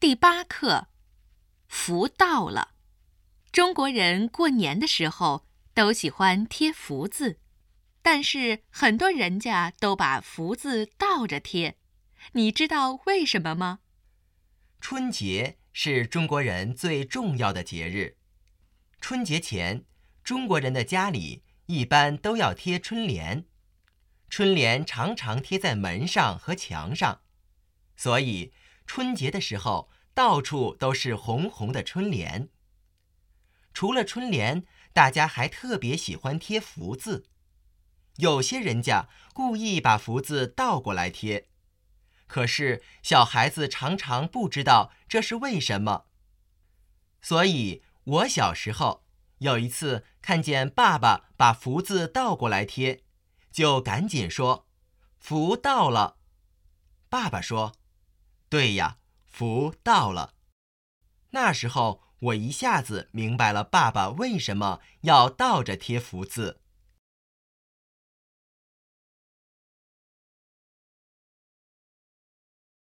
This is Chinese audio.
第八课，福到了。中国人过年的时候都喜欢贴福字，但是很多人家都把福字倒着贴。你知道为什么吗？春节是中国人最重要的节日。春节前，中国人的家里一般都要贴春联，春联常常贴在门上和墙上，所以。春节的时候，到处都是红红的春联。除了春联，大家还特别喜欢贴福字。有些人家故意把福字倒过来贴，可是小孩子常常不知道这是为什么。所以我小时候有一次看见爸爸把福字倒过来贴，就赶紧说：“福到了。”爸爸说。对呀，福到了。那时候我一下子明白了爸爸为什么要倒着贴福字。